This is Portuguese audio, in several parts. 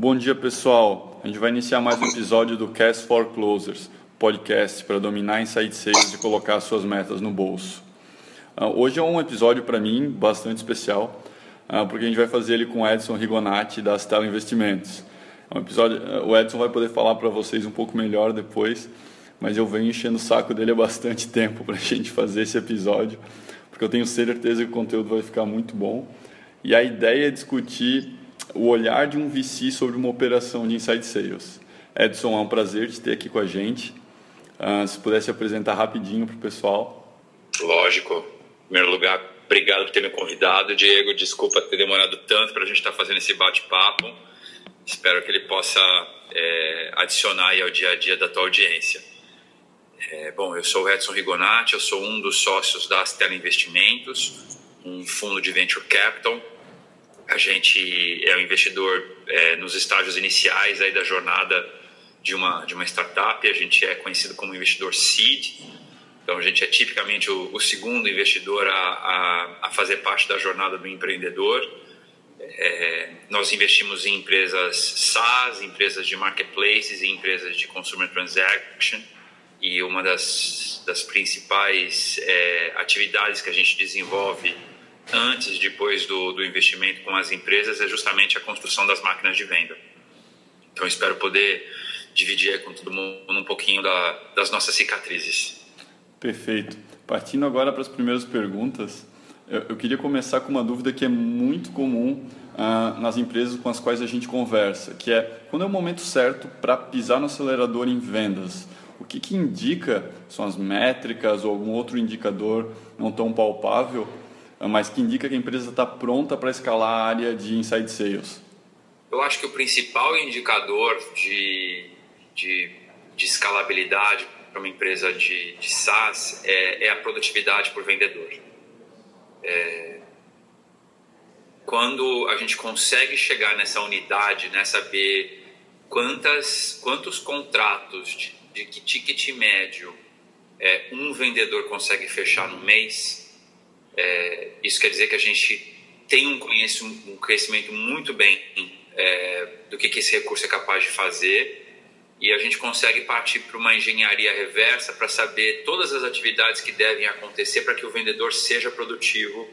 Bom dia, pessoal. A gente vai iniciar mais um episódio do Cast for Closers, podcast para dominar insight sales e colocar suas metas no bolso. Uh, hoje é um episódio para mim bastante especial, uh, porque a gente vai fazer ele com Edson Rigonati da Stella Investimentos. É um episódio, uh, o Edson vai poder falar para vocês um pouco melhor depois, mas eu venho enchendo o saco dele há bastante tempo para a gente fazer esse episódio, porque eu tenho certeza que o conteúdo vai ficar muito bom. E a ideia é discutir o olhar de um VC sobre uma operação de inside sales. Edson, é um prazer te ter aqui com a gente. Uh, se pudesse apresentar rapidinho para o pessoal. Lógico. Em primeiro lugar, obrigado por ter me convidado. Diego, desculpa ter demorado tanto para a gente estar tá fazendo esse bate-papo. Espero que ele possa é, adicionar ao dia a dia da tua audiência. É, bom, eu sou o Edson Rigonati, eu sou um dos sócios da Stella Investimentos, um fundo de venture capital a gente é um investidor é, nos estágios iniciais aí da jornada de uma, de uma startup, a gente é conhecido como investidor seed, então a gente é tipicamente o, o segundo investidor a, a, a, fazer parte da jornada do empreendedor. É, nós investimos em empresas SaaS, empresas de marketplaces e empresas de consumer transaction. E uma das, das principais é, atividades que a gente desenvolve antes depois do, do investimento com as empresas é justamente a construção das máquinas de venda. Então, espero poder dividir com todo mundo um pouquinho da, das nossas cicatrizes. Perfeito. Partindo agora para as primeiras perguntas, eu, eu queria começar com uma dúvida que é muito comum ah, nas empresas com as quais a gente conversa, que é quando é o momento certo para pisar no acelerador em vendas? O que, que indica, são as métricas ou algum outro indicador não tão palpável mas que indica que a empresa está pronta para escalar a área de inside sales? Eu acho que o principal indicador de, de, de escalabilidade para uma empresa de, de SaaS é, é, a produtividade por vendedor. É, quando a gente consegue chegar nessa unidade, né, saber quantas, quantos contratos de, de que ticket médio é, um vendedor consegue fechar no mês, é, isso quer dizer que a gente tem um conhecimento, um conhecimento muito bem é, do que, que esse recurso é capaz de fazer e a gente consegue partir para uma engenharia reversa para saber todas as atividades que devem acontecer para que o vendedor seja produtivo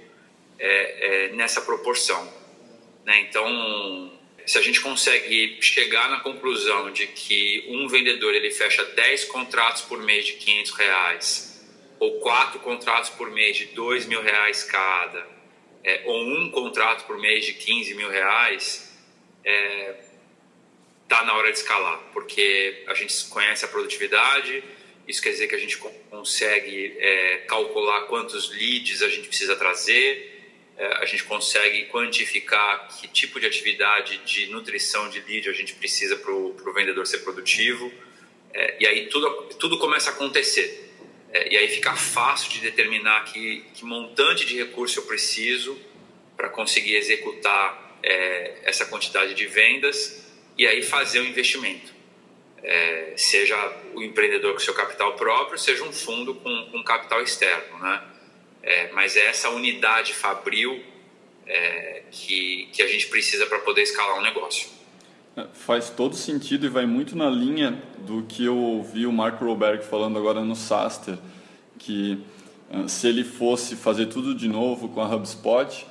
é, é, nessa proporção. Né? Então, se a gente consegue chegar na conclusão de que um vendedor ele fecha 10 contratos por mês de 500 reais ou quatro contratos por mês de dois mil reais cada, é, ou um contrato por mês de 15 mil reais, é, tá na hora de escalar, porque a gente conhece a produtividade, isso quer dizer que a gente consegue é, calcular quantos leads a gente precisa trazer, é, a gente consegue quantificar que tipo de atividade de nutrição de lead a gente precisa para o vendedor ser produtivo, é, e aí tudo, tudo começa a acontecer. É, e aí fica fácil de determinar que, que montante de recurso eu preciso para conseguir executar é, essa quantidade de vendas e aí fazer o investimento. É, seja o empreendedor com seu capital próprio, seja um fundo com, com capital externo. Né? É, mas é essa unidade fabril é, que, que a gente precisa para poder escalar um negócio. Faz todo sentido e vai muito na linha do que eu ouvi o Mark Roberg falando agora no Saster, que ah, se ele fosse fazer tudo de novo com a HubSpot,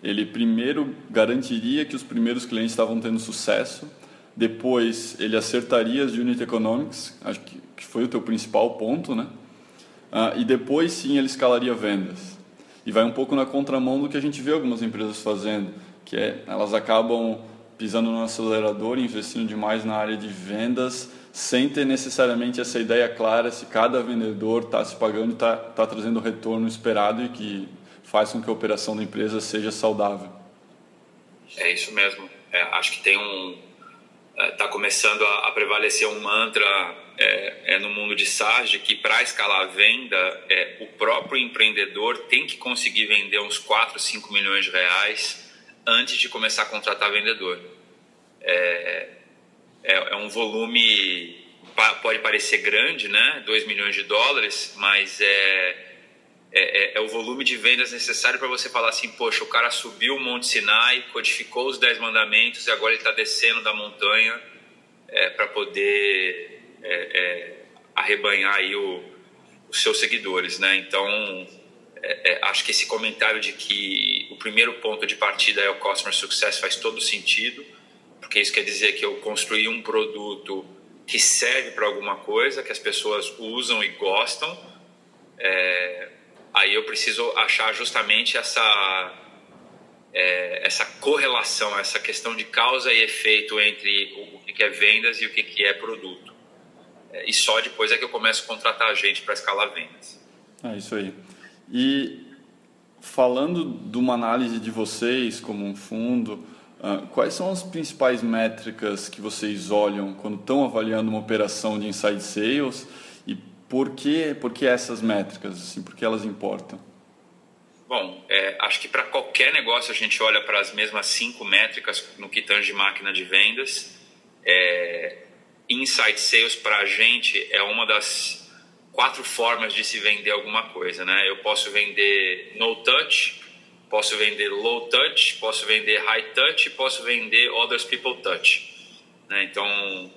ele primeiro garantiria que os primeiros clientes estavam tendo sucesso, depois ele acertaria as unit economics, acho que, foi o teu principal ponto, né? Uh, e depois sim ele escalaria vendas. E vai um pouco na contramão do que a gente vê algumas empresas fazendo, que é elas acabam pisando no acelerador, investindo demais na área de vendas, sem ter necessariamente essa ideia clara se cada vendedor está se pagando e está tá trazendo o retorno esperado e que faz com que a operação da empresa seja saudável. É isso mesmo. É, acho que tem um está é, começando a, a, prevalecer um mantra é, é, no mundo de SaaS de que para escalar a venda é, o próprio empreendedor tem que conseguir vender uns 4, 5 milhões de reais antes de começar a contratar vendedor. É, é, é um volume, pode parecer grande, né? 2 milhões de dólares, mas é, é, é, é, o volume de vendas necessário para você falar assim, poxa, o cara subiu o Monte Sinai, codificou os dez mandamentos e agora ele está descendo da montanha é, para poder é, é, arrebanhar aí o, os seus seguidores, né? Então, acho que esse comentário de que o primeiro ponto de partida é o Customer Success faz todo sentido, porque isso quer dizer que eu construí um produto que serve para alguma coisa, que as pessoas usam e gostam, é, aí eu preciso achar justamente essa é, essa correlação, essa questão de causa e efeito entre o que é vendas e o que é produto. É, e só depois é que eu começo a contratar gente para escalar vendas. É isso aí. E falando de uma análise de vocês como um fundo, uh, quais são as principais métricas que vocês olham quando estão avaliando uma operação de inside sales? Por que, por que essas métricas? Assim, por que elas importam? Bom, é, acho que para qualquer negócio a gente olha para as mesmas cinco métricas no que tange máquina de vendas. É, inside sales para a gente é uma das quatro formas de se vender alguma coisa, né? Eu posso vender no touch, posso vender low touch, posso vender high touch, posso vender others people touch. Né? Então,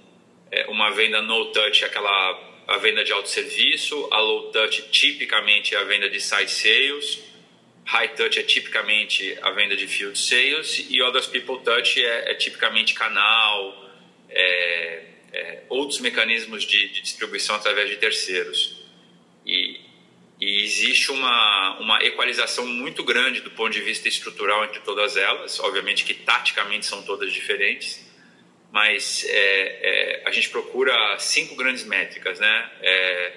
é, uma venda no touch é aquela a venda de autosserviço, a low touch tipicamente é a venda de side sales, high touch é tipicamente a venda de field sales e others people touch é, é tipicamente canal, é, é, outros mecanismos de, de, distribuição através de terceiros. E, e existe uma, uma equalização muito grande do ponto de vista estrutural entre todas elas, obviamente que taticamente são todas diferentes, mas é, é, a gente procura cinco grandes métricas, né? É,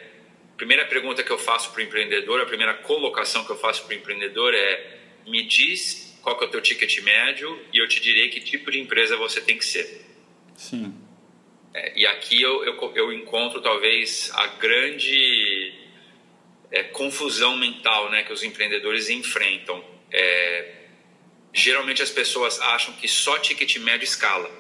primeira pergunta que eu faço para o empreendedor, a primeira colocação que eu faço para o empreendedor é: me diz qual que é o teu ticket médio e eu te direi que tipo de empresa você tem que ser. Sim. É, e aqui eu, eu, eu, encontro talvez a grande é, confusão mental, né, que os empreendedores enfrentam. É, geralmente as pessoas acham que só ticket médio escala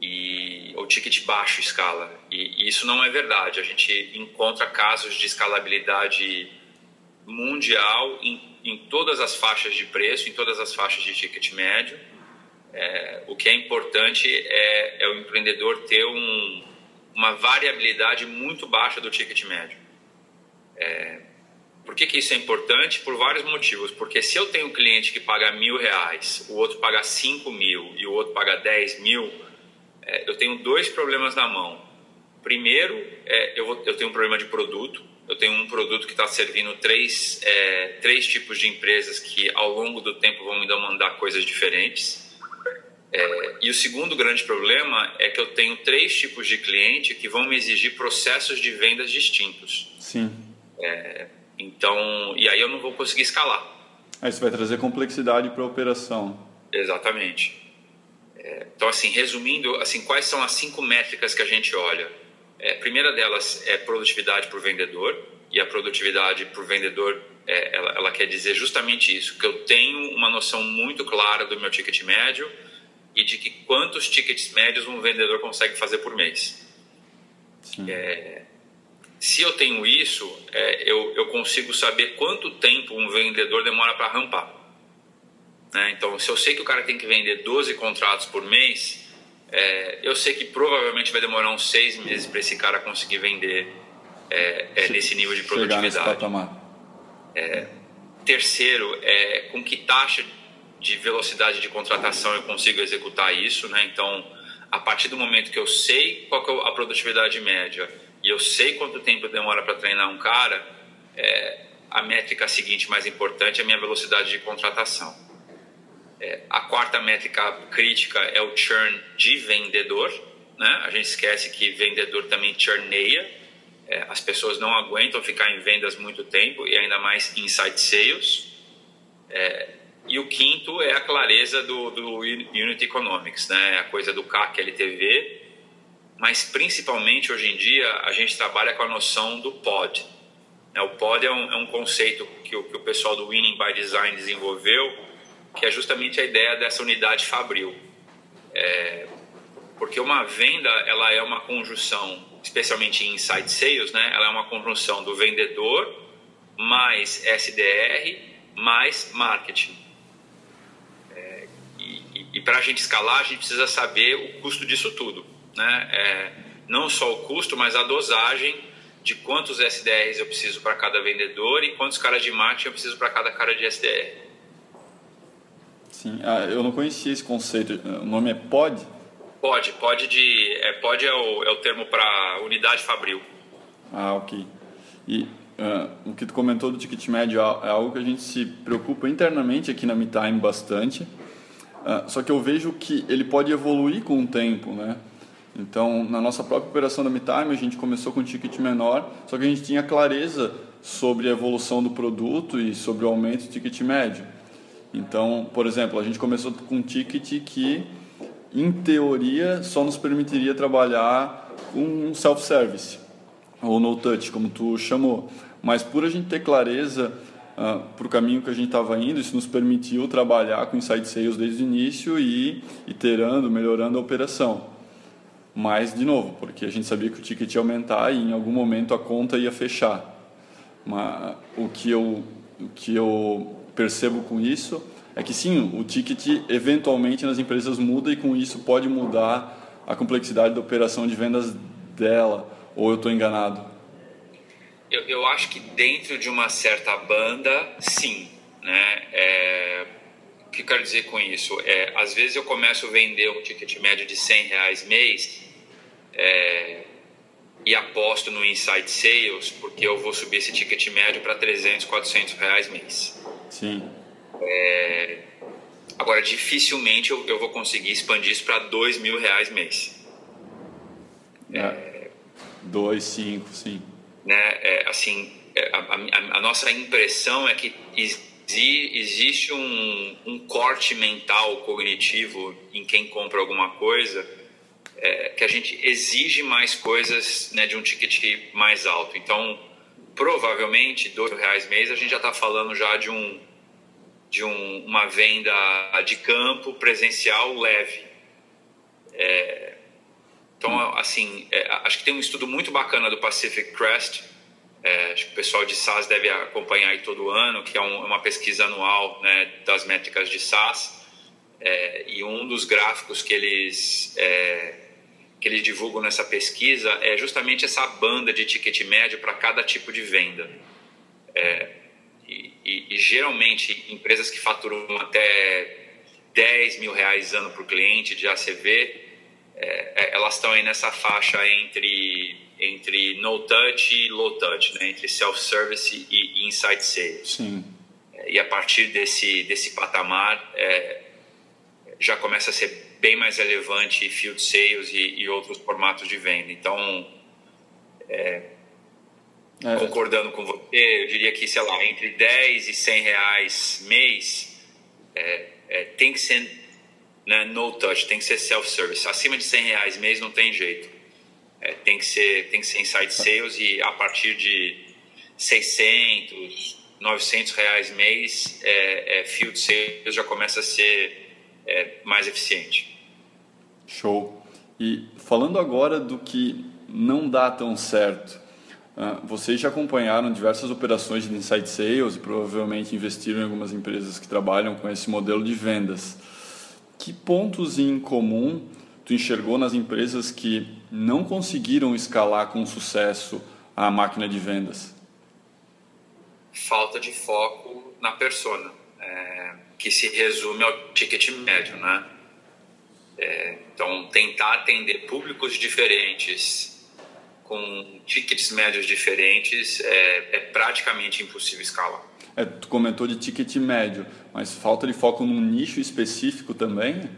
e o ticket baixo escala. E, e, isso não é verdade. A gente encontra casos de escalabilidade mundial em, em todas as faixas de preço, em todas as faixas de ticket médio. É, o que é importante é, é o empreendedor ter um, uma variabilidade muito baixa do ticket médio. É, por que, que isso é importante? Por vários motivos. Porque se eu tenho um cliente que paga mil reais, o outro paga cinco mil e o outro paga dez mil, é, eu tenho dois problemas na mão. Primeiro, é, eu, vou, eu, tenho um problema de produto. Eu tenho um produto que está servindo três, é, três tipos de empresas que ao longo do tempo vão me demandar coisas diferentes. É, e o segundo grande problema é que eu tenho três tipos de cliente que vão me exigir processos de vendas distintos. Sim. É, então, e aí eu não vou conseguir escalar. Aí você vai trazer complexidade para a operação. Exatamente. É, então, assim, resumindo, assim, quais são as cinco métricas que a gente olha? É, a primeira delas é produtividade por vendedor, e a produtividade por vendedor, é, ela, ela, quer dizer justamente isso, que eu tenho uma noção muito clara do meu ticket médio e de que quantos tickets médios um vendedor consegue fazer por mês. É, se eu tenho isso, é, eu, eu consigo saber quanto tempo um vendedor demora para rampar. Né? Então, se eu sei que o cara tem que vender 12 contratos por mês, é, eu sei que provavelmente vai demorar uns seis meses para esse cara conseguir vender é, é, nesse nível de produtividade. É, terceiro, com que taxa de velocidade de contratação eu consigo executar isso, né? Então, a partir do momento que eu sei qual é a produtividade média e eu sei quanto tempo demora para treinar um cara, é, a métrica seguinte mais importante é a minha velocidade de contratação. É, a quarta métrica crítica é o churn de vendedor. Né? A gente esquece que vendedor também churneia. É, as pessoas não aguentam ficar em vendas muito tempo e ainda mais inside sales. É, e o quinto é a clareza do, do Unit Economics, né? a coisa do CAC LTV. Mas principalmente hoje em dia a gente trabalha com a noção do POD. Né? O POD é um, é um conceito que o, que o pessoal do Winning by Design desenvolveu que é justamente a ideia dessa unidade fabril. É, porque uma venda ela é uma conjunção, especialmente em inside sales, né? Ela é uma conjunção do vendedor mais SDR, mais marketing. É, para a gente escalar, a gente precisa saber o custo disso tudo. Né? É, não só o custo, mas a dosagem de quantos SDRs eu preciso para cada vendedor e quantos caras de marketing eu preciso para cada cara de SDR. Sim, ah, eu não conhecia esse conceito. O nome é POD? Pode, pode de. É, pode é o, é o termo para unidade fabril. Ah, ok. E uh, o que tu comentou do ticket médio é algo que a gente se preocupa internamente aqui na MeTime bastante. Uh, só que eu vejo que ele pode evoluir com o tempo, né? Então, na nossa própria operação da MeTime, a gente começou com um ticket menor, só que a gente tinha clareza sobre a evolução do produto e sobre o aumento do ticket médio. Então, por exemplo, a gente começou com um ticket que, em teoria, só nos permitiria trabalhar com self-service, ou no touch, como tu chamou. Mas por a gente ter clareza uh, ah, para o caminho que a gente estava indo, isso nos permitiu trabalhar com inside sales desde o início e iterando, melhorando a operação. Mas, de novo, porque a gente sabia que o ticket ia aumentar e em algum momento a conta ia fechar. Mas, o, que eu, o que eu percebo com isso é que sim, o ticket eventualmente nas empresas muda e com isso pode mudar a complexidade da operação de vendas dela. Ou eu estou enganado? Eu, eu, acho que dentro de uma certa banda, sim. Né? É, o que eu quero dizer com isso? É, às vezes eu começo a vender um ticket médio de 100 reais mês é, e aposto no inside sales porque eu vou subir esse ticket médio para 300, 400 reais mês. Sim. É, agora, dificilmente eu, eu, vou conseguir expandir isso para 2 mil reais mês. É, 2, 5, sim. Né, é, assim, é, a, a, a, nossa impressão é que existe um, um corte mental cognitivo em quem compra alguma coisa é, que a gente exige mais coisas né, de um ticket mais alto. Então, provavelmente, dois reais mês, a gente já está falando já de, um, de um, uma venda de campo presencial leve. É, então, assim, é, acho que tem um estudo muito bacana do Pacific Crest, é, acho que o pessoal de SaaS deve acompanhar aí todo ano, que é um, uma pesquisa anual né, das métricas de SaaS. É, e um dos gráficos que eles é, que eles divulgam nessa pesquisa é justamente essa banda de ticket médio para cada tipo de venda. É, e, e, e, geralmente empresas que faturam até 10 mil reais ano para o cliente de ACV, é, é, elas estão aí nessa faixa entre, entre no touch e low touch, né? entre self-service e, e inside sales. Sim. É, e a partir desse, desse patamar, é, já começa a ser bem mais relevante field sales e, e outros formatos de venda. Então, é, é. concordando com você, eu diria que, sei lá, entre 10 e 100 reais mês tem que ser né, no touch, tem que ser self-service. Acima de 100 reais mês não tem jeito. É, tem, que ser, tem que ser inside sales e a partir de 600, 900 reais mês, é, é, field sales já começa a ser mais eficiente. Show. E falando agora do que não dá tão certo, uh, vocês já acompanharam diversas operações de inside sales e provavelmente investiram em algumas empresas que trabalham com esse modelo de vendas. Que pontos em comum tu enxergou nas empresas que não conseguiram escalar com sucesso a máquina de vendas? Falta de foco na persona, é, que se resume ao ticket médio, né? É, então, tentar atender públicos diferentes com tickets médios diferentes é, é praticamente impossível escalar. É, tu comentou de ticket médio, mas falta de foco num nicho específico também?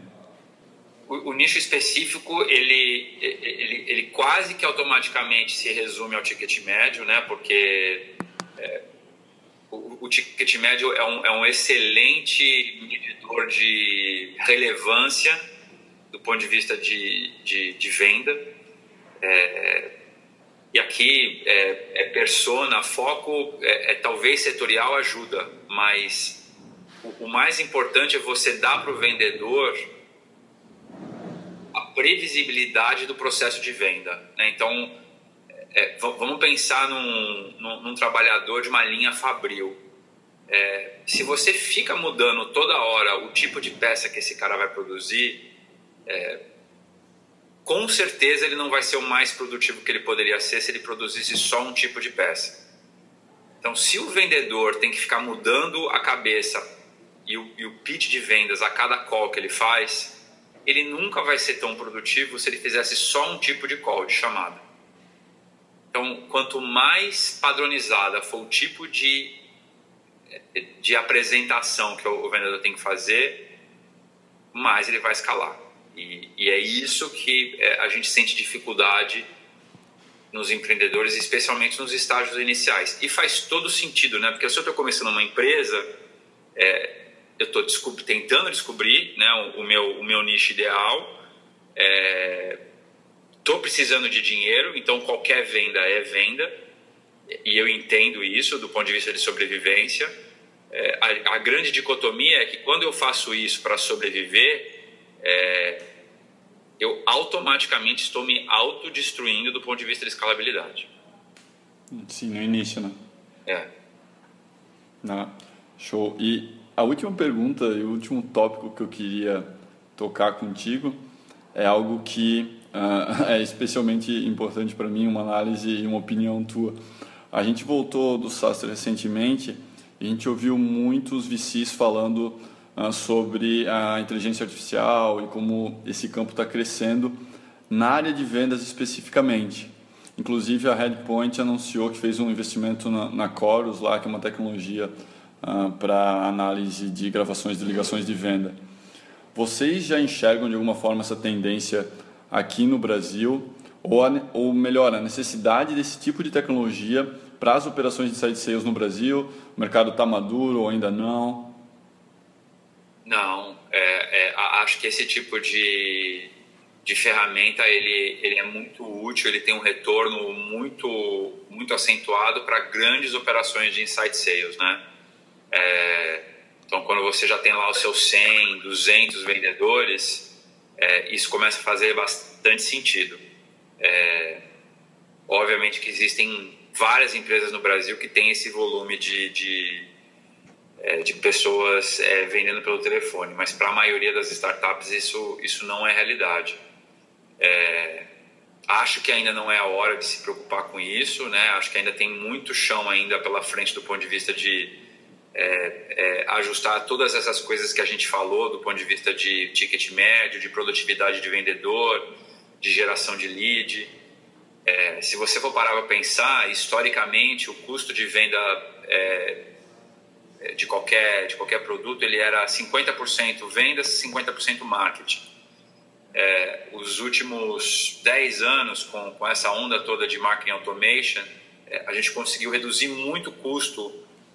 O, o nicho específico, ele, ele, ele quase que automaticamente se resume ao ticket médio, né? porque é, o, o, ticket médio é um, é um excelente medidor de relevância do ponto de vista de, de, de venda. É, e aqui é, é, persona, foco é, é, talvez setorial ajuda, mas o, o mais importante é você dar para o vendedor a previsibilidade do processo de venda. Né? Então, é, vamos pensar num, num, num, trabalhador de uma linha fabril. É, se você fica mudando toda hora o tipo de peça que esse cara vai produzir, é, com certeza ele não vai ser o mais produtivo que ele poderia ser se ele produzisse só um tipo de peça. Então, se o vendedor tem que ficar mudando a cabeça e o, e o pitch de vendas a cada call que ele faz, ele nunca vai ser tão produtivo se ele fizesse só um tipo de call, de chamada. Então, quanto mais padronizada for o tipo de, de apresentação que o vendedor tem que fazer, mais ele vai escalar. E, e é isso que é, a gente sente dificuldade nos empreendedores, especialmente nos estágios iniciais. E faz todo sentido, né? Porque se eu estou começando uma empresa, é, eu estou descob tentando descobrir né, o, o, meu, o meu nicho ideal, estou é, precisando de dinheiro, então qualquer venda é venda, e eu entendo isso do ponto de vista de sobrevivência. É, a, a, grande dicotomia é que quando eu faço isso para sobreviver, é, eu automaticamente estou me autodestruindo do ponto de vista de escalabilidade. Sim, no início, né? É. Não. Show. E a última pergunta e o último tópico que eu queria tocar contigo é algo que uh, é especialmente importante para mim, uma análise e uma opinião tua. A gente voltou do Sastre recentemente e a gente ouviu muitos VCs falando sobre a inteligência artificial e como esse campo está crescendo na área de vendas especificamente. Inclusive a Headpoint anunciou que fez um investimento na, na Chorus lá, que é uma tecnologia uh, para análise de gravações de ligações de venda. Vocês já enxergam de alguma forma essa tendência aqui no Brasil? Ou, a, ou melhor, a necessidade desse tipo de tecnologia para as operações de side sales no Brasil? O mercado está maduro ou ainda não? Não, é, é, acho que esse tipo de, de ferramenta ele, ele é muito útil, ele tem um retorno muito, muito acentuado para grandes operações de inside sales, né? É, então, quando você já tem lá os seus 100, 200 vendedores, é, isso começa a fazer bastante sentido. É, obviamente que existem várias empresas no Brasil que têm esse volume de, de, é, de pessoas é, vendendo pelo telefone, mas para a maioria das startups isso, isso não é realidade. É, acho que ainda não é a hora de se preocupar com isso, né? acho que ainda tem muito chão ainda pela frente do ponto de vista de é, é, ajustar todas essas coisas que a gente falou do ponto de vista de ticket médio, de produtividade de vendedor, de geração de lead. É, se você for parar para pensar, historicamente o custo de venda qualquer de qualquer produto ele era 50% vendas, 50% marketing. É, os últimos 10 anos, com, com essa onda toda de marketing automation, a gente conseguiu reduzir muito o custo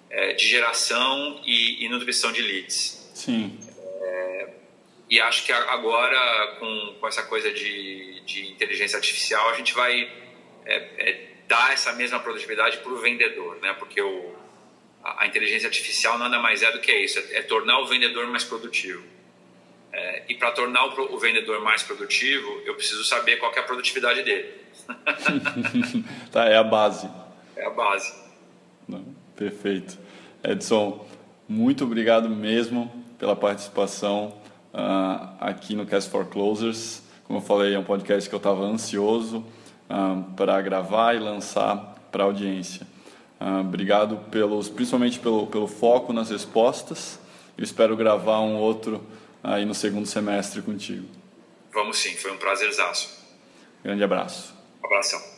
é, de geração e, e, nutrição de leads. Sim. É, e acho que agora, com, com essa coisa de, de inteligência artificial, a gente vai é, é dar essa mesma produtividade para o vendedor, né? Porque o, a, a, inteligência artificial nada mais é do que isso, é, é tornar o vendedor mais produtivo. É, e para tornar o, o vendedor mais produtivo, eu preciso saber qual é a produtividade dele. tá, é a base. É a base. Não. Perfeito. Edson, muito obrigado mesmo pela participação uh, aqui no Cast for Closers. Como eu falei, é um podcast que eu estava ansioso uh, ah, para gravar e lançar para a audiência. Uh, obrigado pelos, principalmente pelo, pelo foco nas respostas. Eu espero gravar um outro aí no segundo semestre contigo. Vamos sim, foi um prazerzaço. Grande abraço. Um abração.